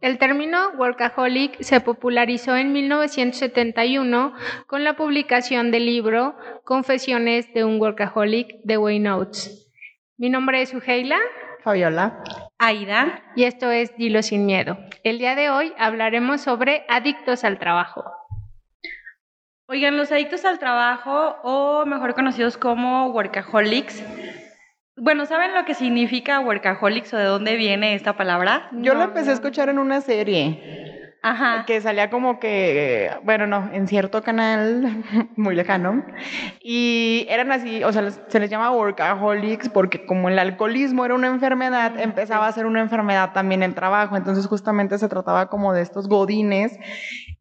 El término workaholic se popularizó en 1971 con la publicación del libro Confesiones de un workaholic de Wayne Oates. Mi nombre es Ugeila. Fabiola. Aida. Y esto es Dilo sin miedo. El día de hoy hablaremos sobre adictos al trabajo. Oigan, los adictos al trabajo, o mejor conocidos como workaholics, bueno, ¿saben lo que significa workaholics o de dónde viene esta palabra? Yo lo empecé a escuchar en una serie. Ajá. Que salía como que, bueno, no, en cierto canal muy lejano. Y eran así, o sea, se les llama workaholics porque como el alcoholismo era una enfermedad, empezaba a ser una enfermedad también el trabajo. Entonces justamente se trataba como de estos godines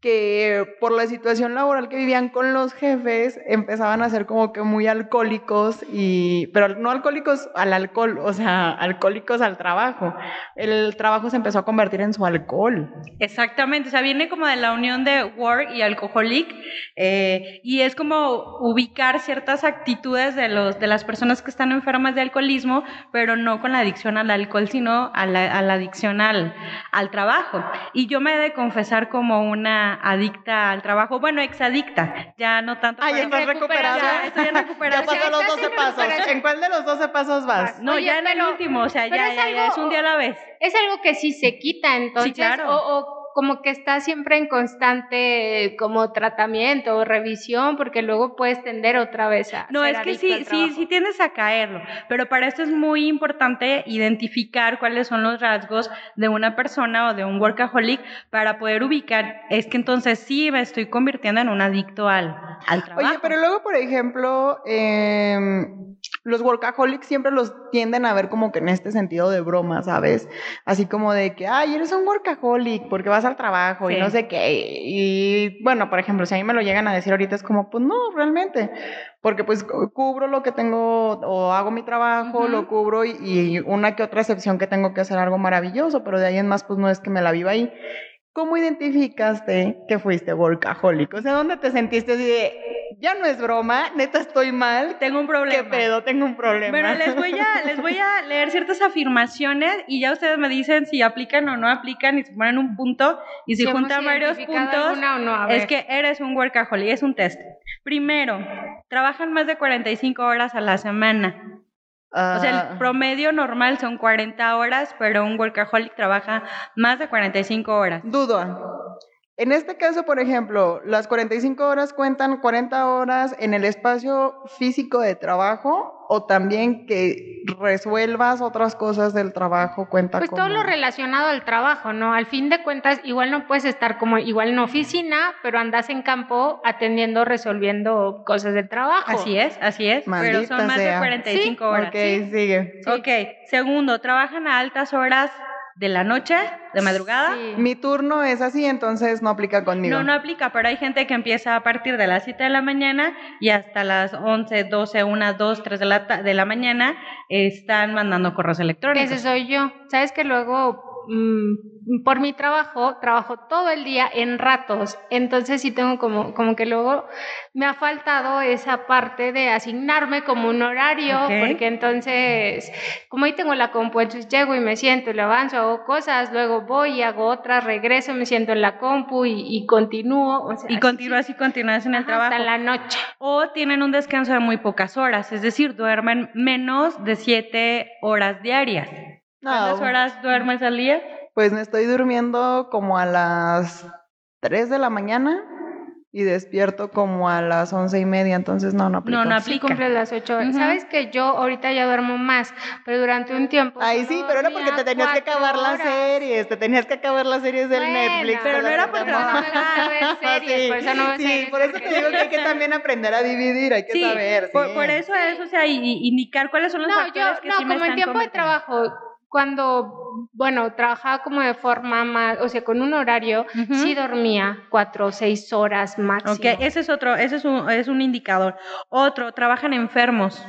que por la situación laboral que vivían con los jefes empezaban a ser como que muy alcohólicos y pero no alcohólicos al alcohol, o sea, alcohólicos al trabajo. El trabajo se empezó a convertir en su alcohol. Exactamente, o sea, viene como de la unión de work y alcoholic eh, y es como ubicar ciertas actitudes de los de las personas que están enfermas de alcoholismo, pero no con la adicción al alcohol, sino a la, a adicción al, al trabajo. Y yo me he de confesar como una adicta al trabajo, bueno, exadicta, ya no tanto. Ah, ya estás recuperada. Ya estoy en recuperación. Ya pasó los 12 pasos. ¿En cuál de los 12 pasos vas? No, Oye, ya en el pero- último, o sea, ya, es ya, ya, algo- es un día a la vez. Es algo que sí se quita, entonces, claro. o, o como que está siempre en constante eh, como tratamiento o revisión, porque luego puedes tender otra vez a No, ser es que sí, sí, sí tiendes a caerlo, pero para esto es muy importante identificar cuáles son los rasgos de una persona o de un workaholic para poder ubicar, es que entonces sí me estoy convirtiendo en un adicto al, al trabajo. Oye, pero luego, por ejemplo, em, los workaholics siempre los tienden a ver como que en este sentido de broma, ¿sabes? Así como de que, ay, eres un workaholic porque vas al trabajo y no sé qué. Y bueno, por ejemplo, si a mí me lo llegan a decir ahorita es como, pues no, realmente. Porque pues cu- cubro lo que tengo o hago mi trabajo, lo cubro y, y una que otra excepción que tengo que hacer algo maravilloso, pero de ahí en más pues no es que me la viva ahí. ¿Cómo identificaste que fuiste workaholic? O sea, ¿dónde te sentiste así de, ya no es broma, neta estoy mal? tengo un problema. ¿Qué pedo? Tengo un problema. Bueno, les voy, a, les voy a leer ciertas afirmaciones y ya ustedes me dicen si aplican o no aplican y se ponen un punto y si, Si juntan varios puntos alguna o no, es que eres un workaholic, es un test. Primero, trabajan más de 45 horas a la semana. O sea, Ah, el promedio normal son 40 horas, pero un workaholic trabaja más de 45 horas. dudo. En este caso, por ejemplo, las 45 horas cuentan 40 horas en el espacio físico de trabajo o también que resuelvas otras cosas del trabajo cuenta Pues como... todo lo relacionado al trabajo, ¿no? Al fin de cuentas, igual no puedes estar como igual en oficina, pero andas en campo atendiendo, resolviendo cosas del trabajo. Así es, así es, pero son más de sea. 45 horas. Ok, sigue. Ok, segundo, trabajan a altas horas de la noche, de madrugada. Sí. Mi turno es así, entonces no aplica conmigo. No, no aplica, pero hay gente que empieza a partir de las 7 de la mañana y hasta las 11, 12, 1, 2, 3 de la, ta- de la mañana están mandando correos electrónicos. Ese soy yo. Sabes que luego, mm, por mi trabajo, trabajo todo el día en ratos. Entonces sí tengo como, como que luego me ha faltado esa parte de asignarme como un horario, porque entonces, como ahí tengo la compu, entonces llego y me siento le avanzo, hago cosas, luego voy y hago otras, regreso, me siento en la compu y, y continúo. o sea, Y continúas y continúas en el trabajo. hasta la noche. O tienen un descanso de muy pocas horas, es decir, duermen menos de 7 horas diarias. No, ¿Cuántas horas duermes al día? Pues me estoy durmiendo como a las 3 de la mañana y despierto como a las once y media, entonces no, no aplica. No, no Sí, aplica. cumple las ocho horas. Ujú. Sabes que yo ahorita ya duermo más, pero durante un tiempo. Ay, solo sí, pero era porque te tenías que acabar las horas. series, te tenías que acabar las series del Bueno, Netflix. pero no las era porque te no ver series, por eso no sí, series, por eso porque- te digo que hay que también aprender a dividir, hay que Sí, saber. por, sí. por eso es, o sea, y- y indicar cuáles son los No, factores yo, que no, sí me como en están tiempo de trabajo, cuando, bueno, trabajaba como de forma más, o sea, con un horario, Ujú. sí dormía cuatro o seis horas máximo. Ok, ese es otro, ese es un, es un indicador. Otro, trabajan enfermos.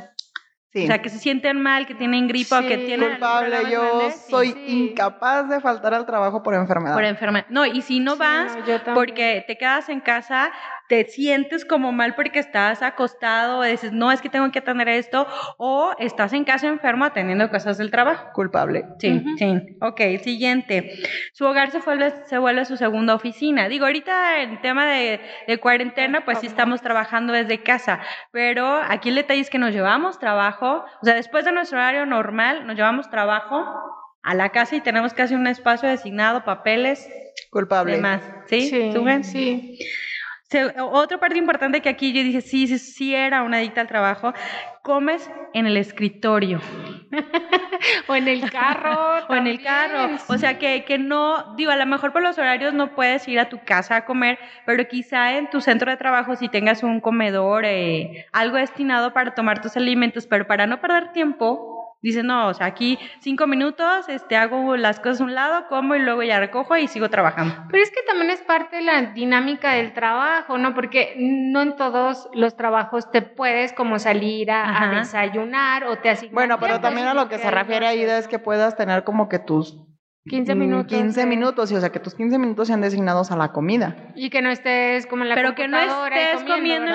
Sí. O sea, que se sienten mal, que tienen gripa o que Sí. tienen culpable, yo sí, soy sí. incapaz de faltar al trabajo por enfermedad. por enfermedad. No, y si no Sí, vas, no, porque te quedas en casa, te sientes como mal porque estás acostado, dices, no, es que tengo que atender esto, o estás en casa enfermo atendiendo cosas del trabajo. Culpable. Sí, sí. Ok, siguiente. Su hogar se vuelve, se vuelve su segunda oficina. Digo, ahorita en tema de, de cuarentena, pues sí estamos trabajando desde casa, pero aquí el detalle es que nos llevamos trabajo, o sea, después de nuestro horario normal, nos llevamos trabajo a la casa y tenemos casi un espacio designado, papeles, Culpable. demás. ¿Sí? Sí, sí. Se- otra parte importante que aquí yo dije, sí, sí, sí era una adicta al trabajo, comes en el escritorio O en el carro. o en el carro. O sea, que, que no, digo, a lo mejor por los horarios no puedes ir a tu casa a comer, pero quizá en tu centro de trabajo si tengas un comedor, eh, algo destinado para tomar tus alimentos, pero para no perder tiempo. Dices, no, o sea, aquí cinco minutos, este, hago las cosas a un lado, como y luego ya recojo y sigo trabajando. Pero es que también es parte de la dinámica del trabajo, ¿no? Porque no en todos los trabajos te puedes como salir a, desayunar o te asignan Bueno, pero también a lo que se hay refiere Aida es que puedas tener como que tus 15 mm, minutos. 15 de- minutos, y o sea, que tus 15 minutos sean designados a la comida. Y que no estés como en la pero que no computadora estés comiendo,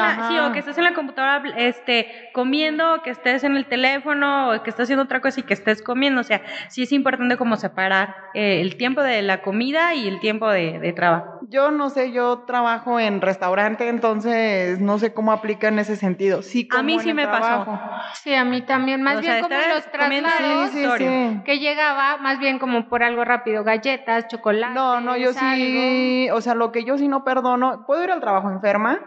o que estés en la computadora este comiendo o que estés en el teléfono o que estés haciendo otra cosa y que estés comiendo o sea sí es importante como separar eh, el tiempo de la comida y el tiempo de, de trabajo Yo no sé, yo trabajo en restaurante, entonces no sé cómo aplica en ese sentido. Sí, A mí como en sí el me pasó. trabajo. Sí, a mí también. Más O bien sea, como los traslados. Sí, sí, Historia. sí. Que llegaba más bien como por algo rápido, galletas, chocolate. No, no, yo sí, o sea, lo que yo sí no perdono, puedo ir al trabajo enferma,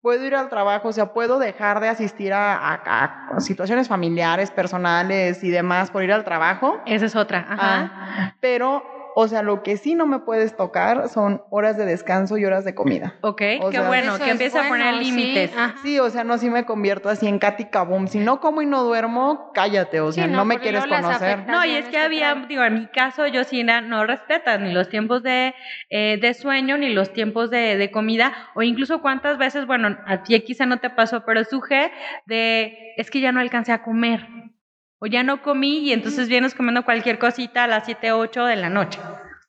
puedo ir al trabajo, o sea, puedo dejar de asistir a, a- a situaciones familiares, personales y demás por ir al trabajo, esa es otra ajá. Ah, pero, o sea, lo que sí no me puedes tocar son horas de descanso y horas de comida. ok o qué sea, bueno que empieza a poner sí, límites ajá. Sí, o sea, no sí me convierto así en Katy Kaboom. Si no como y no duermo, cállate, o Sí, sea, no, no, me quieres conocer. No, y es que es había, digo, en mi caso, yo sí no respetan ni los tiempos de, eh, de sueño, ni los tiempos de, de comida, o incluso cuántas veces, bueno, a ti quizá no te pasó, pero suje de, es que ya no alcancé a comer, o ya no comí, y entonces vienes comiendo cualquier cosita a las 7, 8 de la noche.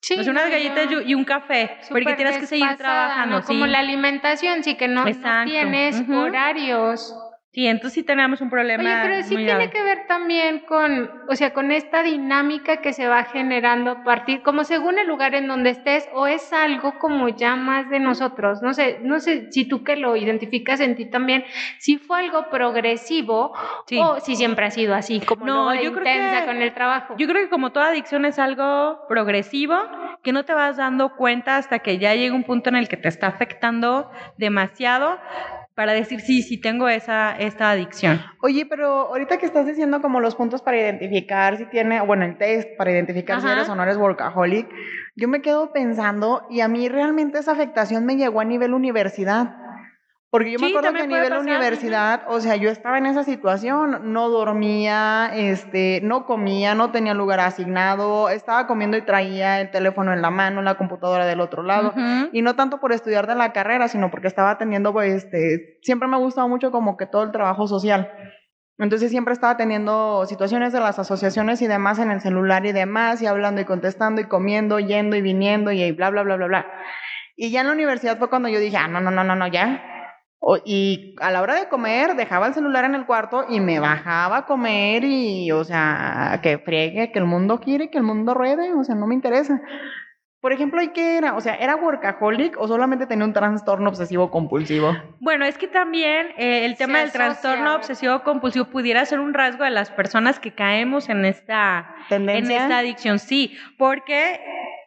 Sí, Pues unas no, galletas yo- y un café, porque tienes que seguir trabajando, ¿no? Como sí. la alimentación, sí que no, no tienes ujú. horarios. Sí, entonces sí tenemos un problema Oye, pero sí muy tiene grave. que ver también con, o sea, con esta dinámica que se va generando a partir, como según el lugar en donde estés, o es algo como ya más de nosotros. No sé, no sé si tú que lo identificas en ti también, si fue algo progresivo Sí. o si siempre ha sido así, como No, yo intensa que- con el trabajo. Yo creo que como toda adicción es algo progresivo, que no te vas dando cuenta hasta que ya llega un punto en el que te está afectando demasiado para decir, sí, sí tengo esa, esta adicción. Oye, pero ahorita que estás diciendo como los puntos para identificar si tiene, bueno, el test para identificar si eres o no eres workaholic, yo me quedo pensando y a mí realmente esa afectación me llegó a nivel universidad. Porque yo me Sí, acuerdo que a nivel pasar, universidad, o sea, yo estaba en esa situación, no dormía, este, no comía, no tenía lugar asignado, estaba comiendo y traía el teléfono en la mano, la computadora del otro lado. Ujú. Y no tanto por estudiar de la carrera, sino porque estaba atendiendo, pues, este, siempre me ha gustado mucho como que todo el trabajo social. Entonces siempre estaba teniendo situaciones de las asociaciones y demás en el celular y demás, y hablando y contestando y comiendo, yendo y viniendo y bla, bla, bla, bla, bla. Y ya en la universidad fue cuando yo dije, ah, no, no, no, no, no, ya. Y a la hora de comer, dejaba el celular en el cuarto y me bajaba a comer y, o sea, que friegue, que el mundo quiere, que el mundo ruede, o sea, no me interesa. Por ejemplo, ¿y qué era? O sea, ¿era workaholic o solamente tenía un trastorno obsesivo compulsivo? Bueno, es que también eh, el tema Se del trastorno obsesivo compulsivo pudiera ser un rasgo de las personas que caemos en esta, en ¿Tendencia? esta adicción, sí, porque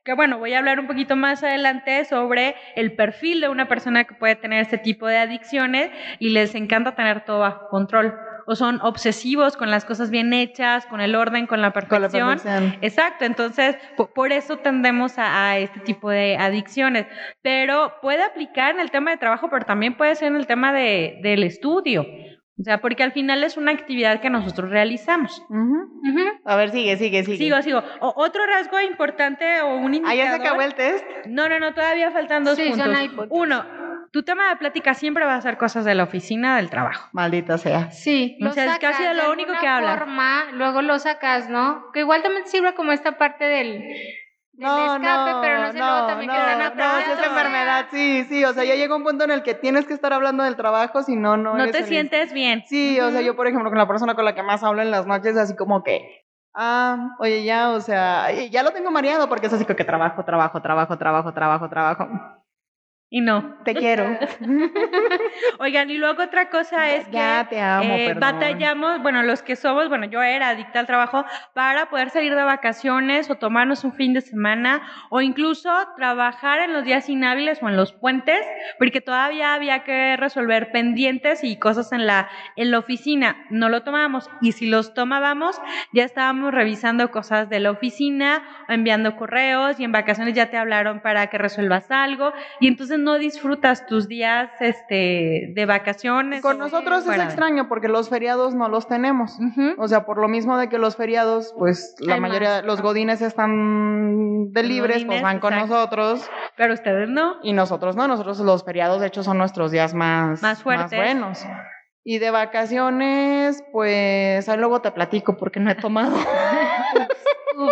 que bueno, voy a hablar un poquito más adelante sobre el perfil de una persona que puede tener este tipo de adicciones y les encanta tener todo bajo control. O son obsesivos con las cosas bien hechas, con el orden, con la Con la perfección. Exacto, entonces po- por, eso tendemos a, a este tipo de adicciones, pero puede aplicar en el tema de trabajo, pero también puede ser en el tema de, del estudio, o sea, porque al final es una actividad que nosotros realizamos. Ujú. Ujú. A ver, sigue, sigue, sigue. Sigo, sigo. O- otro rasgo importante o un indicador. Ah, ya se acabó el test. No, no, no, todavía faltan dos Sí, son puntos. puntos. Uno, tu tema de plática siempre va a ser cosas de la oficina, del trabajo. Maldita sea. Sí, O sea, es casi de lo único que hablas. forma, luego lo sacas, ¿no? Que igual también sirve como esta parte del No, escape, no, pero no sé no, luego también no, que están no, atrás. si es enfermedad, Sí, sí, o sea, ya llega un punto en el que tienes que estar hablando del trabajo, si no, no. No te sientes bien. Sí, o sea, yo, por ejemplo, con la persona con la que más hablo en las noches, así como que, ah, oye, ya, o sea, ya lo tengo mareado porque es así como que trabajo, trabajo, trabajo, trabajo, trabajo, trabajo. Y no. Te quiero. Oigan, y luego otra cosa es que ya te amo, eh, batallamos, bueno, los que somos, bueno, yo era adicta al trabajo, para poder salir de vacaciones o tomarnos un fin de semana o incluso trabajar en los días inhábiles o en los puentes, porque todavía había que resolver pendientes y cosas en la, en la oficina. No lo tomábamos y si los tomábamos, ya estábamos revisando cosas de la oficina, o enviando correos y en vacaciones ya te hablaron para que resuelvas algo y entonces no disfrutas tus días este, de vacaciones. Con nosotros es extraño porque los feriados no los tenemos. O sea, por lo mismo de que los feriados, pues la Hay mayoría, más, los godines están de libres, godines, pues van con exacto. nosotros Pero ustedes no. y nosotros no, nosotros los feriados de hecho son nuestros días más, Más fuertes. buenos. Y de vacaciones, pues ahí luego te platico porque no he tomado.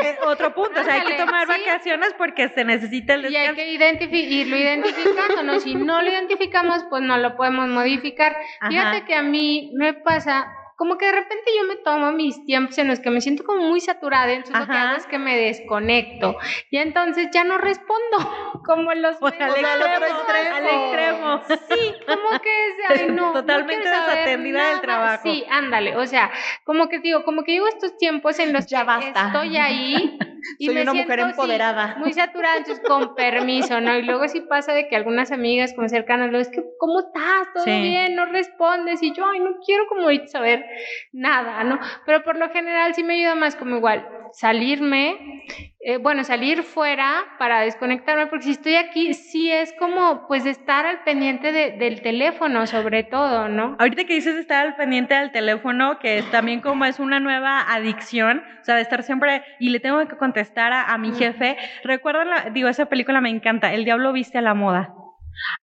Eh, otro punto, o sea, hay que tomar sí. vacaciones porque se necesita el Y hay descanso. que identifi- irlo identificando, ¿no? Si no lo identificamos, pues no lo podemos modificar. Ajá. Fíjate que a mí me pasa, como que de repente yo me tomo mis tiempos en los que me siento como muy saturada, entonces lo que Ajá. hago es que me desconecto. Y entonces ya no respondo, como los O sea, al extremo, al extremo. extremo. Sí, como que es, ay, no, no Totalmente saber desatendida del nada. trabajo. Sí, ándale, o sea, como que digo, como que llevo estos tiempos en los Ya que basta. estoy ahí y Soy me una mujer sí, empoderada. muy saturada, entonces con permiso, ¿no? Y luego sí pasa de que algunas amigas como cercanas, luego es que, ¿cómo estás? ¿Todo Sí. bien? No respondes y yo, ay, no quiero como saber nada, ¿no? Pero por lo general sí me ayuda más como igual salirme, eh, bueno, salir fuera para desconectarme, porque si estoy aquí, sí es como, pues, estar al pendiente de- del teléfono, sobre todo, ¿no? Ahorita que dices estar al pendiente del teléfono, que es también como es una nueva adicción, o sea, de estar siempre y le tengo que contestar a, a mi jefe. Recuerdan, la- digo, esa película me encanta, El Diablo Viste a la Moda.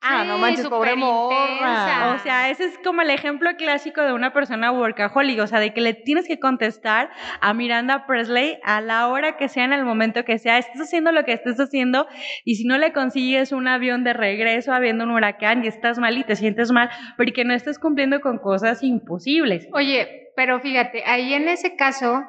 Ah, no Sí, manches, pobre morra. O sea, ese es como el ejemplo clásico de una persona workaholic, o sea, de que le tienes que contestar a Miranda Presley a la hora que sea, en el momento que sea, estés haciendo lo que estés haciendo, y si no le consigues un avión de regreso habiendo un huracán y estás mal y te sientes mal, porque no estás cumpliendo con cosas imposibles. Oye, pero fíjate, ahí en ese caso,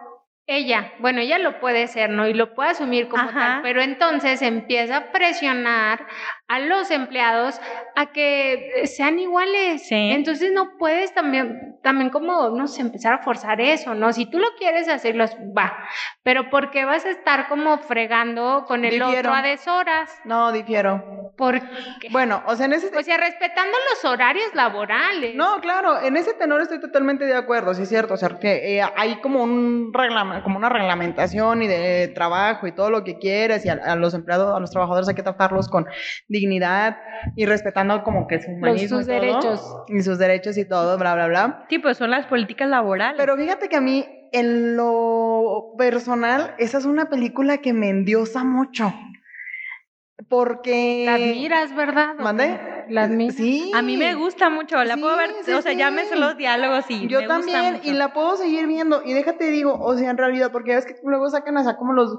ella, bueno, ella lo puede ser, ¿no? Y lo puede asumir como Ajá. tal, pero entonces empieza a presionar a los empleados a que eh, sean iguales. Sí. Entonces no puedes también, también como, no sé, empezar a forzar eso, ¿no? Si tú lo quieres hacerlo, va, pero ¿por qué vas a estar como fregando con el Difiero. otro a deshoras? No, difiero. ¿Por qué? Bueno, o sea, en ese... O sea, respetando los horarios laborales. No, claro, en ese tenor estoy totalmente de acuerdo, sí es cierto, o sea, que eh, hay como un reglame- como una reglamentación y de trabajo y todo lo que quieres y a, a los empleados, a los trabajadores hay que tratarlos con dignidad y respetando como que su humanismo sus y todo, derechos. y sus derechos y todo, bla bla bla. Sí, pues son las políticas laborales. Pero fíjate que a mí en lo personal esa es una película que me endiosa mucho. Porque La admiras, ¿verdad? ¿O ¿Mande? qué? La admiras. Sí. a mí me gusta mucho, la Sí, puedo ver, sí, o sea, ya me sé sí. los diálogos y Yo me gusta también, mucho. y la puedo seguir viendo. Y déjate digo, o sea, en realidad, porque ves que luego sacan hasta como los,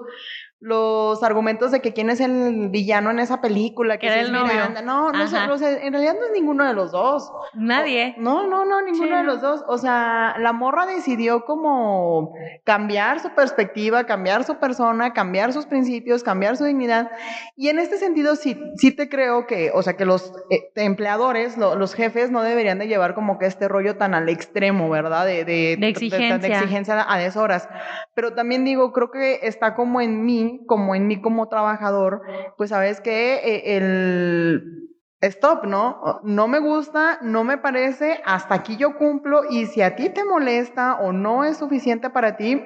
los argumentos de que quién es el villano en esa película, que era el novio. Miranda. No, no, sé, o sea, en realidad no es ninguno de los dos. Nadie. No, no, no, ninguno Sí, de los dos. O sea, la morra decidió como cambiar su perspectiva, cambiar su persona, cambiar sus principios, cambiar su dignidad. Y en este sentido sí, sí te creo que, o sea, que los eh, empleadores, lo- los jefes no deberían de llevar como que este rollo tan al extremo, ¿verdad? De, de, De exigencia. de exigencia a deshoras. Pero también digo, creo que está como en mí, como en mí como trabajador, pues sabes que el stop, ¿no? No me gusta, no me parece, hasta aquí yo cumplo y si a ti te molesta o no es suficiente para ti,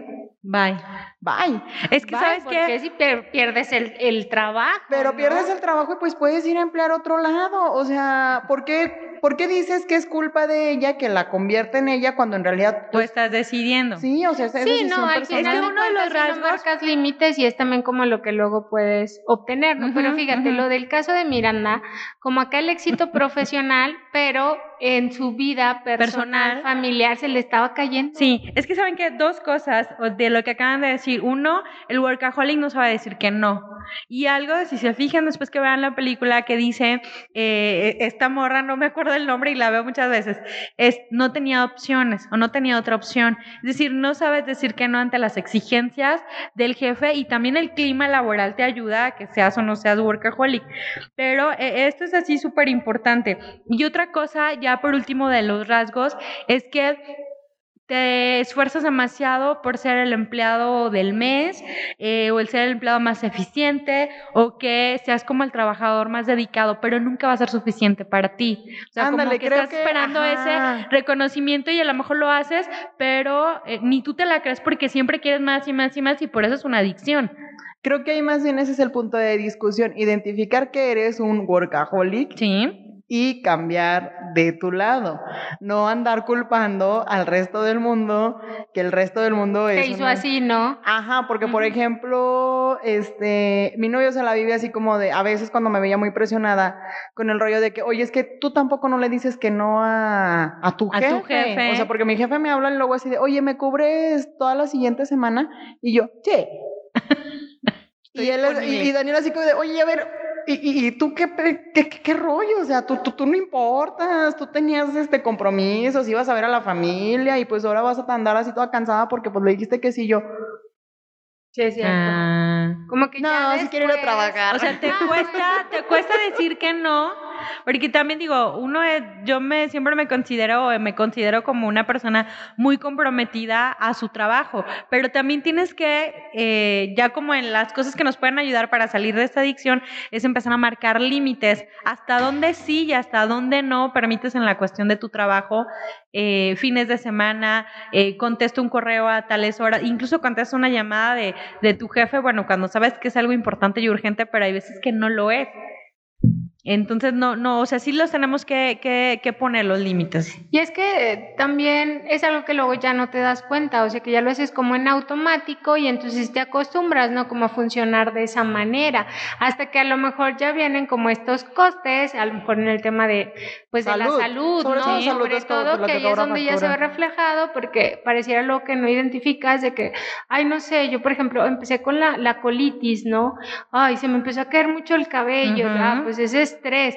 Bye. bye. Es que, Bye, ¿sabes qué? si pierdes el, el trabajo. Pero ¿no? pierdes el trabajo y pues puedes ir a emplear otro lado. O sea, ¿por qué, por qué dices que es culpa de ella que la convierte en ella cuando en realidad Tú pues, estás decidiendo. sí, o sea, es Sí, decisión no, al final Es que de uno de los sí no rasgos- marcas límites y es también como lo que luego puedes obtener, ¿no? pero fíjate, lo del caso de Miranda, como acá el éxito profesional, pero en su vida personal, Personal. familiar, se le estaba cayendo. Sí, es que saben que dos cosas de lo que acaban de decir. Uno, el workaholic no sabe decir que no. Y algo, si se fijan después que vean la película que dice, eh, esta morra, no me acuerdo el nombre y la veo muchas veces, es no tenía opciones o no tenía otra opción. Es decir, no sabes decir que no ante las exigencias del jefe y también el clima laboral te ayuda a que seas o no seas workaholic. Pero eh, esto es así súper importante. Y otra cosa, ya por último de los rasgos, es que te esfuerzas demasiado por ser el empleado del mes eh, o el ser el empleado más eficiente o que seas como el trabajador más dedicado, pero nunca va a ser suficiente para ti. O sea, Ándale, como que estás que- esperando ajá. ese reconocimiento y a lo mejor lo haces, pero eh, ni tú te la crees porque siempre quieres más y más y más y por eso es una adicción. Creo que ahí más bien ese es el punto de discusión, identificar que eres un workaholic Sí. Y cambiar de tu lado, no andar culpando al resto del mundo, que el resto del mundo es Te hizo una- así, ¿no? Ajá, porque por ejemplo, este, mi novio se la vive así como de, a veces cuando me veía muy presionada con el rollo de que, oye, es que tú tampoco no le dices que no a, a tu A jefe. tu jefe. O sea, porque mi jefe me habla y luego así de, oye, ¿me cubres toda la siguiente semana? Y yo, sí. y, él y, y Daniel así como de, oye, a ver, ¿y, y, y tú qué, qué, qué, qué rollo? O sea, tú, tú, tú no importas, tú tenías este compromisos, ibas a ver a la familia y pues ahora vas a andar así toda cansada porque pues le dijiste que sí, yo, Sí, es cierto. Ah. Como que No, ya si quiero ir a después- trabajar. O sea, te cuesta, te cuesta decir que no, porque también digo, uno es, yo me siempre me considero, me considero como una persona muy comprometida a su trabajo, pero también tienes que, eh, ya como en las cosas que nos pueden ayudar para salir de esta adicción, es empezar a marcar límites, hasta dónde sí y hasta dónde no permites en la cuestión de tu trabajo, eh, fines de semana, eh, contesto un correo a tales horas, incluso contesto una llamada de, de tu jefe, bueno, cuando sabes que es algo importante y urgente, pero hay veces que no lo es. Entonces, no, no, o sea, sí los tenemos que, que, que poner los límites. Y es que eh, también es algo que luego ya no te das cuenta, o sea que ya lo haces como en automático y entonces te acostumbras, ¿no? Como a funcionar de esa manera, hasta que a lo mejor ya vienen como estos costes, a lo mejor en el tema de, pues de la Salud. Sobre ¿no? todo salud Sobre es todo que ahí es donde ya se ve reflejado, porque pareciera lo que no identificas de que, ay, no sé, yo por ejemplo empecé con la, la colitis, ¿no? Ay, se me empezó a caer mucho el cabello, Ujú. ah, pues ese estrés.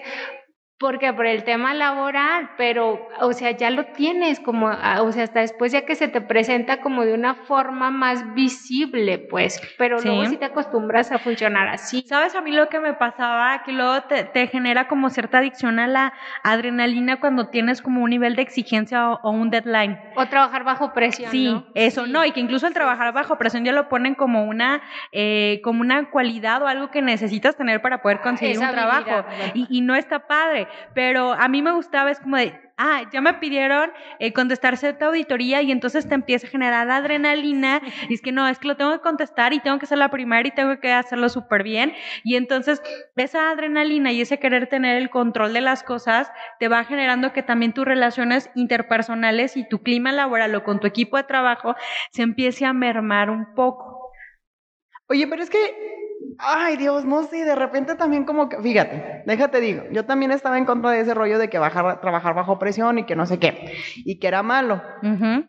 Porque por el tema laboral, pero, o sea, ya lo tienes como, ah, o sea, hasta después ya que se te presenta como de una forma más visible, pues, pero Sí. luego sí te acostumbras a funcionar así. ¿Sabes a mí lo que me pasaba? Que luego te, te genera como cierta adicción a la adrenalina cuando tienes como un nivel de exigencia o, o un deadline. O trabajar bajo presión, Sí, ¿no? eso, Sí. no, y que incluso el trabajar bajo presión ya lo ponen como una, eh, como una cualidad o algo que necesitas tener para poder conseguir Esa un trabajo. Y, y no está padre, pero a mí me gustaba, es como de, ah, ya me pidieron eh, contestar cierta auditoría y entonces te empieza a generar adrenalina y es que no, es que lo tengo que contestar y tengo que ser la primera y tengo que hacerlo súper bien y entonces esa adrenalina y ese querer tener el control de las cosas te va generando que también tus relaciones interpersonales y tu clima laboral o con tu equipo de trabajo se empiece a mermar un poco. Oye, pero es que, ay Dios, no sé, de repente también como que, fíjate, déjate digo, yo también estaba en contra de ese rollo de que bajar, trabajar bajo presión y que no sé qué, y que era malo.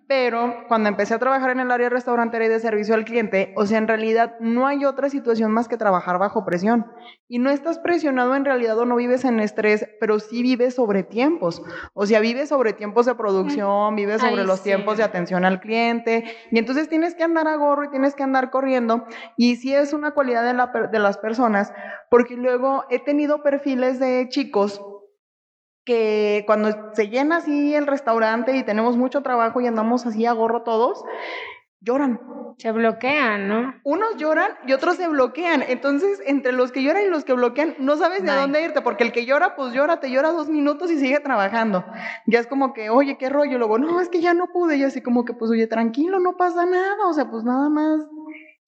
Pero cuando empecé a trabajar en el área restaurantera y de servicio al cliente, o sea, en realidad no hay otra situación más que trabajar bajo presión. Y no estás presionado en realidad o no vives en estrés, pero sí vives sobre tiempos. O sea, vives sobre tiempos de producción, vives sobre Ay, los sí. tiempos de atención al cliente. Y entonces tienes que andar a gorro y tienes que andar corriendo. Y sí es una cualidad de, la de las personas, porque luego he tenido perfiles de chicos que cuando se llena así el restaurante y tenemos mucho trabajo y andamos así a gorro todos, lloran. Se bloquean, ¿no? Unos lloran y otros se bloquean. Entonces, entre los que lloran y los que bloquean, no sabes a Bye. dónde irte, porque el que llora, pues llora, te llora dos minutos y sigue trabajando. Ya es como que, oye, qué rollo. Luego, no, es que ya no pude. Y así como que, pues, oye, tranquilo, no pasa nada. O sea, pues nada más.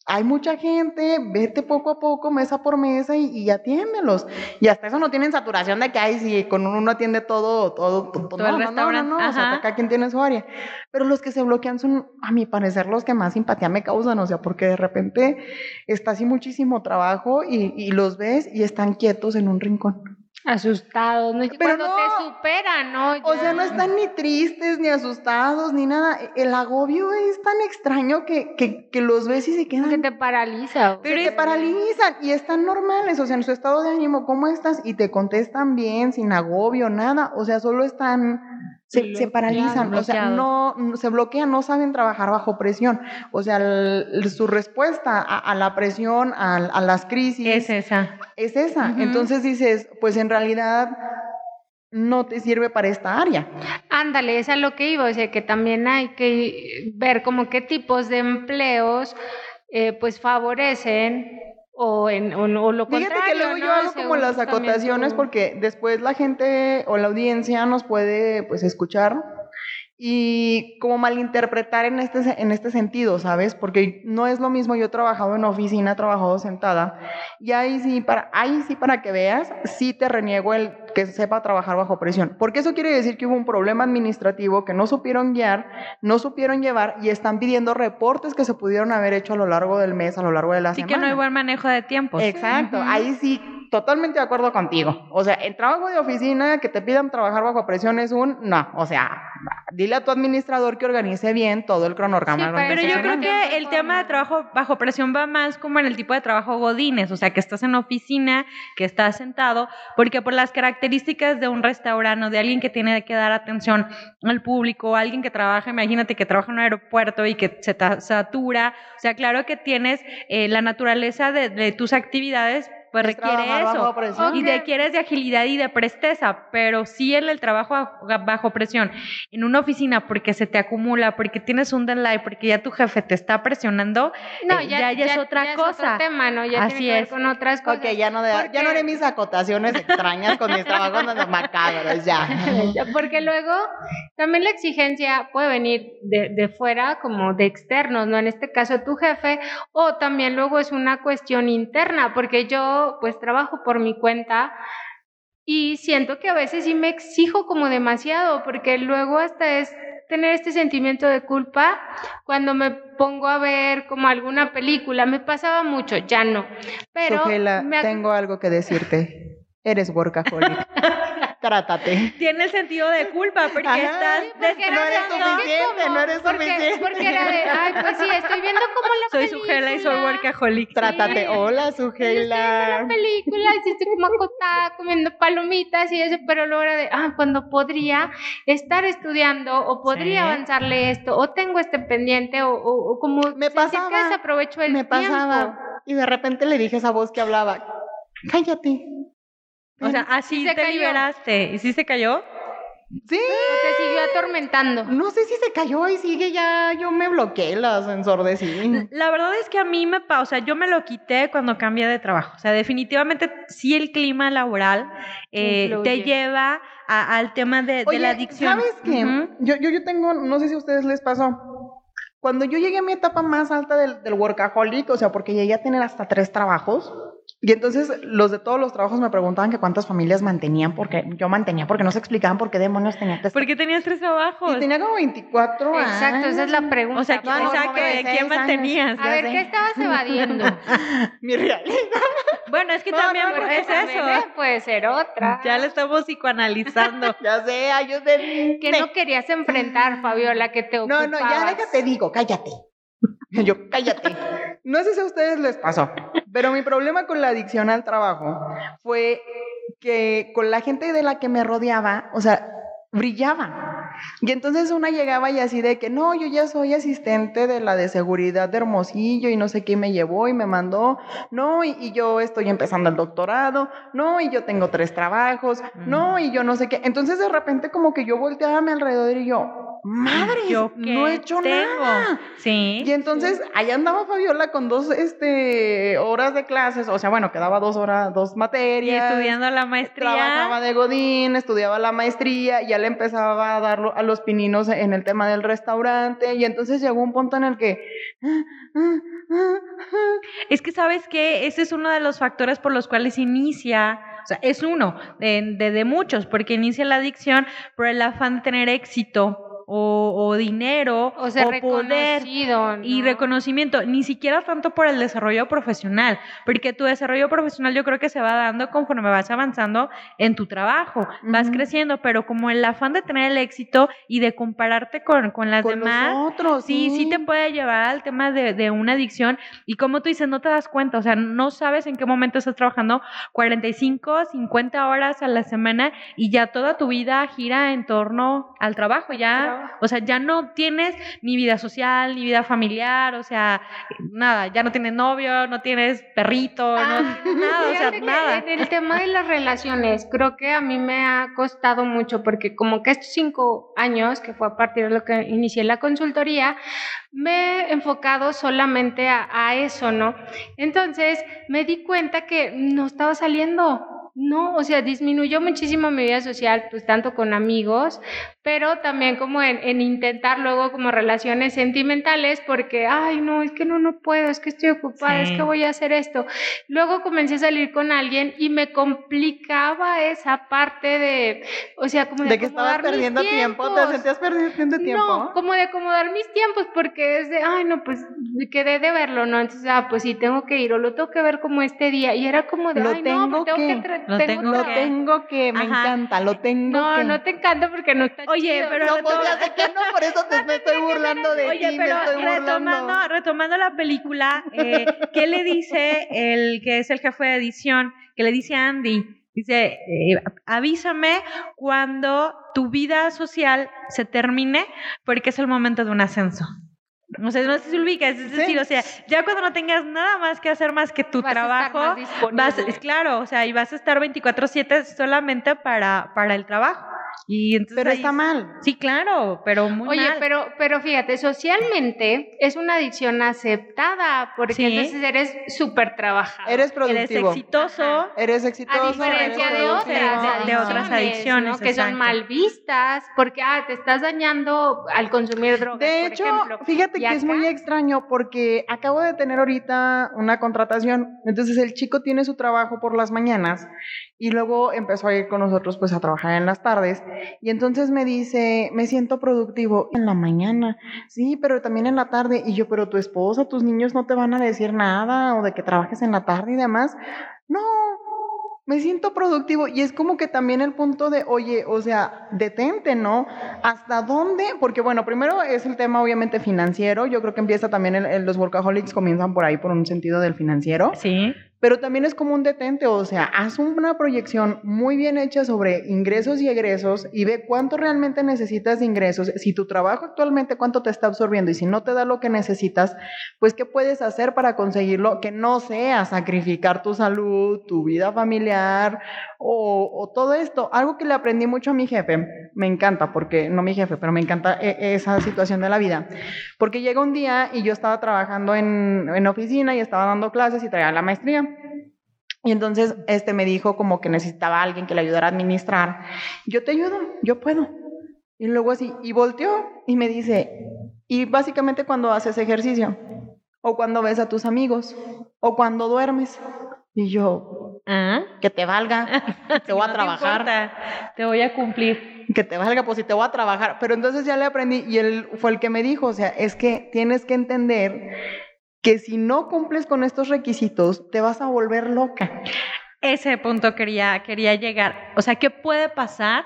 Hay mucha gente, vete poco a poco, mesa por mesa y, y atiéndelos. Y hasta eso no tienen saturación de que, ay, si con uno atiende todo, todo, todo, Todo el no, no, no, restaurante, no, o sea, cada quien tiene su área. Pero los que se bloquean son, a mi parecer, los que más simpatía me causan, o sea, porque de repente está así muchísimo trabajo y, y los ves y están quietos en un rincón. Asustados, ¿no? cuando te superan, ¿no? O sea, no están ni tristes, ni asustados, ni nada. El agobio es tan extraño que, que, que los ves y se quedan. Que te paraliza. Pero te paralizan y están normales, o sea, en su estado de ánimo, ¿cómo estás? Y te contestan bien, sin agobio, nada. O sea, solo están se, paralizan, o sea, no, se bloquean, no saben trabajar bajo presión. O sea, su respuesta a, la presión, a, las crisis. Es esa. Es esa. Entonces dices, pues en realidad no te sirve para esta área. Ándale, es a lo que iba, o sea, que también hay que ver como qué tipos de empleos eh, pues favorecen o, en, o, lo Fíjate que luego yo hago como las acotaciones porque después la gente o la audiencia nos puede pues escuchar y como malinterpretar en este, en este sentido, ¿sabes? Porque no es lo mismo, yo he trabajado en oficina, he trabajado sentada, y ahí sí, para, ahí sí para que veas, sí te reniego el que sepa trabajar bajo presión, porque eso quiere decir que hubo un problema administrativo que no supieron guiar, no supieron llevar y están pidiendo reportes que se pudieron haber hecho a lo largo del mes, a lo largo de la semana. Sí que no hay buen manejo de tiempo. Exacto, ahí sí totalmente de acuerdo contigo. O sea, el trabajo de oficina que te pidan trabajar bajo presión es un no. O sea, dile a tu administrador que organice bien todo el cronograma. pero yo creo que el tema de trabajo bajo presión va más como en el tipo de trabajo godines, o sea, que estás en oficina, que estás sentado, porque por las características de un restaurante o de alguien que tiene que dar atención al público, alguien que trabaja, imagínate que trabaja en un aeropuerto y que se satura, o sea, claro que tienes eh, la naturaleza de tus actividades pues requiere eso. Y requieres de agilidad y de presteza, pero sí en el trabajo bajo presión, en una oficina porque se te acumula, porque tienes un deadline, porque ya tu jefe te está presionando, no, eh, ya, ya, es otra cosa. Es tema, ¿no? Ya Así tiene que ver con otras cosas. Ok, ya no, ya no haré mis acotaciones extrañas con mis trabajos macabros, ya. porque luego también la exigencia puede venir de, de fuera como de externos, ¿no? En este caso tu jefe, o también luego es una cuestión interna, porque yo pues trabajo por mi cuenta y siento que a veces sí me exijo como demasiado porque luego hasta es tener este sentimiento de culpa cuando me pongo a ver como alguna película. Me pasaba mucho, ya no. Pero tengo algo que decirte. Eres workaholic. Trátate. Tiene sentido de culpa porque estás porque no eres suficiente, no eres suficiente. Porque era de, ay, pues sí, estoy soy Sujela y soy workaholic. Trátate. Hola, Sujela. Estoy viendo la película y estoy como acotada comiendo palomitas y eso, pero luego era de, ah, cuando podría estar estudiando o podría avanzarle esto o tengo este pendiente o, o, como me pasaba, que desaprovecho el me pasaba y de repente le dije esa voz que hablaba, cállate. O sea, así te liberaste. ¿Y sí se cayó? Sí. ¿O te siguió atormentando? No sé si se cayó y sigue ya, yo me bloqueé las sí. La verdad es que a mí me pasa, o sea, yo me lo quité cuando cambié de trabajo. O sea, definitivamente sí el clima laboral eh, te lleva al tema de, la adicción. ¿Sabes qué? yo, yo, yo tengo, no sé si a ustedes les pasó, cuando yo llegué a mi etapa más alta del, del workaholic, o sea, porque llegué a tener hasta tres trabajos, y entonces los de todos los trabajos me preguntaban que cuántas familias mantenían, porque yo mantenía, porque no se explicaban por qué demonios tenía tres ¿Por qué tenías tres trabajos? Y tenía como 24 años. Exacto, esa es la pregunta. O sea, ¿quién mantenías? A ver, ¿qué estabas evadiendo? Mi realidad. Bueno, es que también es eso. Puede ser otra. Ya le estamos psicoanalizando. ya sé, ayúdenme. Que no querías enfrentar, Fabiola, que te ocupabas. No, no, ya déjate digo, cállate. Yo, cállate. No sé si a ustedes les pasó, pero mi problema con la adicción al trabajo fue que con la gente de la que me rodeaba, o sea, brillaba. Y entonces una llegaba y así de que, no, yo ya soy asistente de la de seguridad de Hermosillo y no sé qué me llevó y me mandó, no, y, yo estoy empezando el doctorado, no, y yo tengo tres trabajos, no, y yo no sé qué. Entonces de repente como que yo volteaba a mi alrededor y yo, madre, yo no he hecho nada. Sí. Y entonces ahí andaba Fabiola con dos este, horas de clases, o sea, bueno, quedaba dos horas, dos materias. Y estudiando la maestría. Trabajaba de Godín, estudiaba la maestría, y ya le empezaba a dar a los pininos en el tema del restaurante, y entonces llegó un punto en el que... Es que sabes que ese es uno de los factores por los cuales inicia o sea, es uno de, de, de, muchos, porque inicia la adicción por el afán de tener éxito o, dinero o, sea, poder ¿no? y reconocimiento, ni siquiera tanto por el desarrollo profesional, porque tu desarrollo profesional yo creo que se va dando conforme vas avanzando en tu trabajo, vas creciendo, pero como el afán de tener el éxito y de compararte con, con las demás, otros, sí, sí, te puede llevar al tema de, de una adicción. Y como tú dices, no te das cuenta, o sea, no sabes en qué momento estás trabajando 45, 50 horas a la semana y ya toda tu vida gira en torno al trabajo, ya, o sea, ya no tienes ni vida social, ni vida familiar, o sea, nada, ya no tienes novio, no tienes perrito, no, ah, nada, o sea, nada. En el tema de las relaciones, creo que a mí me ha costado mucho porque como que estos cinco años, que fue a partir de lo que inicié la consultoría, me he enfocado solamente a, a eso, ¿no? Entonces me di cuenta que no estaba saliendo, no, o sea, disminuyó muchísimo mi vida social, pues tanto con amigos, pero también como en, intentar luego como relaciones sentimentales porque, ay, no, es que no, no puedo, es que estoy ocupada, es que voy a hacer esto. Luego comencé a salir con alguien y me complicaba esa parte de, o sea, como de... De que estabas perdiendo tiempo, ¿te sentías perdiendo tiempo? No, como de acomodar mis tiempos porque es de, ay, no, pues quedé de verlo, ¿no? Entonces, ah, pues sí, tengo que ir o lo tengo que ver como este día y era como de, lo ay, tengo no, pues tengo que, lo tengo, tengo que, me encanta, lo tengo no, que. No, no te encanta porque no está Oye, pero no, pues que no, por eso te, me estoy burlando de Oye, ti, pero me estoy retomando, retomando la película, eh, ¿qué le dice el que es el jefe de edición? ¿Qué le dice a Andy? Dice, eh, avísame cuando tu vida social se termine porque es el momento de un ascenso. O sea, no sé si se ubica, es decir, o sea, ya cuando no tengas nada más que hacer más que tu trabajo, vas, es claro, o sea, y vas a estar 24/7 solamente para, para el trabajo. Y entonces pero está mal. Sí, claro, pero muy Oye, mal. pero, pero fíjate, socialmente es una adicción aceptada, porque entonces eres súper trabajador. Eres productivo. Eres exitoso. Eres exitoso. A diferencia de otras, de otras adicciones, que son mal vistas, porque ah, te estás dañando al consumir drogas. De hecho, fíjate que es muy extraño porque acabo de tener ahorita una contratación. Entonces el chico tiene su trabajo por las mañanas y luego empezó a ir con nosotros pues a trabajar en las tardes y entonces me dice, me siento productivo en la mañana, sí, pero también en la tarde y yo, pero tu esposa, tus niños no te van a decir nada o de que trabajes en la tarde y demás. No, me siento productivo y es como que también el punto de, oye, o sea, detente, ¿no? ¿Hasta dónde? Porque bueno, primero es el tema obviamente financiero, yo creo que empieza también, en los workaholics comienzan por ahí por un sentido del financiero. Sí pero también es como un detente, o sea, haz una proyección muy bien hecha sobre ingresos y egresos y ve cuánto realmente necesitas de ingresos, si tu trabajo actualmente cuánto te está absorbiendo y si no te da lo que necesitas, pues qué puedes hacer para conseguirlo que no sea sacrificar tu salud, tu vida familiar o, todo esto. Algo que le aprendí mucho a mi jefe, me encanta, porque no mi jefe, pero me encanta e, esa situación de la vida, porque llega un día y yo estaba trabajando en, en oficina y estaba dando clases y traía la maestría. Y entonces este me dijo como que necesitaba alguien que le ayudara a administrar. Yo te ayudo, yo puedo. Y luego así, y volteó y me dice, y básicamente cuando haces ejercicio, o cuando ves a tus amigos, o cuando duermes. Y yo, ¿Ah? que te valga, te voy a trabajar. Te, voy a cumplir. Que te valga, pues si te voy a trabajar. Pero entonces ya le aprendí y él fue el que me dijo, o sea, es que tienes que entender que si no cumples con estos requisitos, te vas a volver loca. Ese punto quería, quería llegar. O sea, ¿qué puede pasar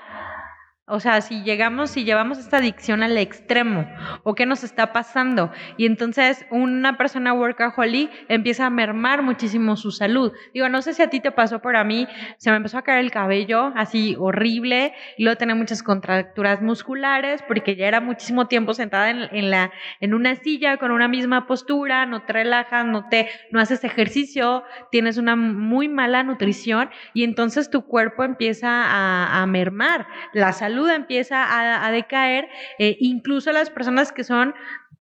o sea, si llegamos, si llevamos esta adicción al extremo, ¿o qué nos está pasando? Y entonces una persona workaholic empieza a mermar muchísimo su salud. Digo, no sé si a ti te pasó, pero a mí se me empezó a caer el cabello así horrible, y luego tenía muchas contracturas musculares, porque ya era muchísimo tiempo sentada en, la, en una silla con una misma postura, no te relajas, no te, no haces ejercicio, tienes una muy mala nutrición, y entonces tu cuerpo empieza a, a mermar. La salud empieza a, decaer, eh, incluso las personas que son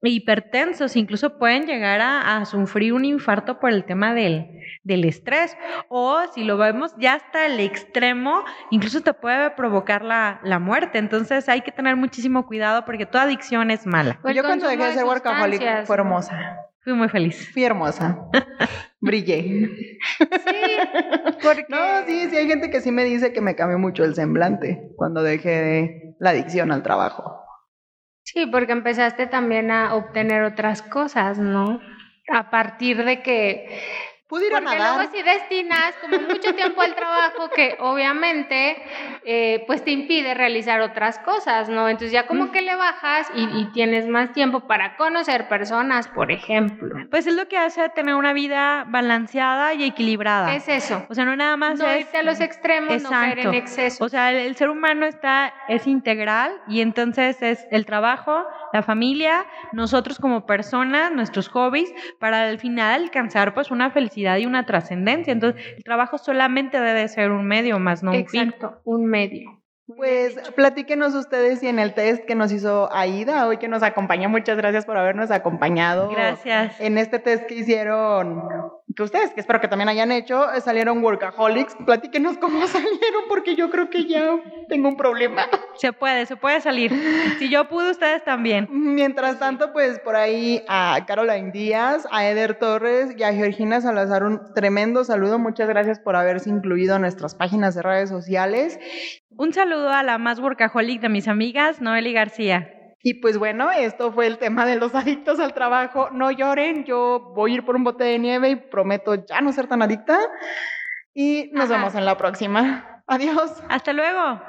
hipertensos, incluso pueden llegar a, sufrir un infarto por el tema del, del, estrés. O si lo vemos ya hasta el extremo, incluso te puede provocar la, la, muerte. Entonces hay que tener muchísimo cuidado porque toda adicción es mala. Pues Yo cuando dejé de ser workaholic fue hermosa. Fui muy feliz. Fui hermosa. Brillé. Sí, porque... No, sí, sí, hay gente que sí me dice que me cambió mucho el semblante cuando dejé de la adicción al trabajo. Sí, porque empezaste también a obtener otras cosas, ¿no? A partir de que Pudiera Porque nadar. luego si destinas como mucho tiempo al trabajo que obviamente eh, pues te impide realizar otras cosas, ¿no? Entonces ya como que le bajas y, y, tienes más tiempo para conocer personas, por ejemplo. Pues es lo que hace tener una vida balanceada y equilibrada. Es eso. O sea, no nada más no es... irte a los extremos, Exacto. no caer en exceso. O sea, el, el, ser humano está, es integral y entonces es el trabajo, la familia, nosotros como personas, nuestros hobbies, para al final alcanzar pues una felicidad y una trascendencia. Entonces, el trabajo solamente debe ser un medio más, no un Exacto, fin. un medio. Pues platíquenos ustedes y en el test que nos hizo Aida, hoy que nos acompaña, muchas gracias por habernos acompañado. Gracias. En este test que hicieron, que ustedes, que espero que también hayan hecho, salieron workaholics. Platíquenos cómo salieron, porque yo creo que ya tengo un problema. Se puede, se puede salir. Si yo pude, ustedes también. Mientras tanto, pues por ahí a Caroline Díaz, a Eder Torres y a Georgina Salazar, un tremendo saludo. Muchas gracias por haberse incluido en nuestras páginas de redes sociales. Un saludo a la más workaholic de mis amigas, Noeli García. Y pues bueno, esto fue el tema de los adictos al trabajo. No lloren, yo voy a ir por un bote de nieve y prometo ya no ser tan adicta. Y nos Ajá. vemos en la próxima. Adiós. Hasta luego.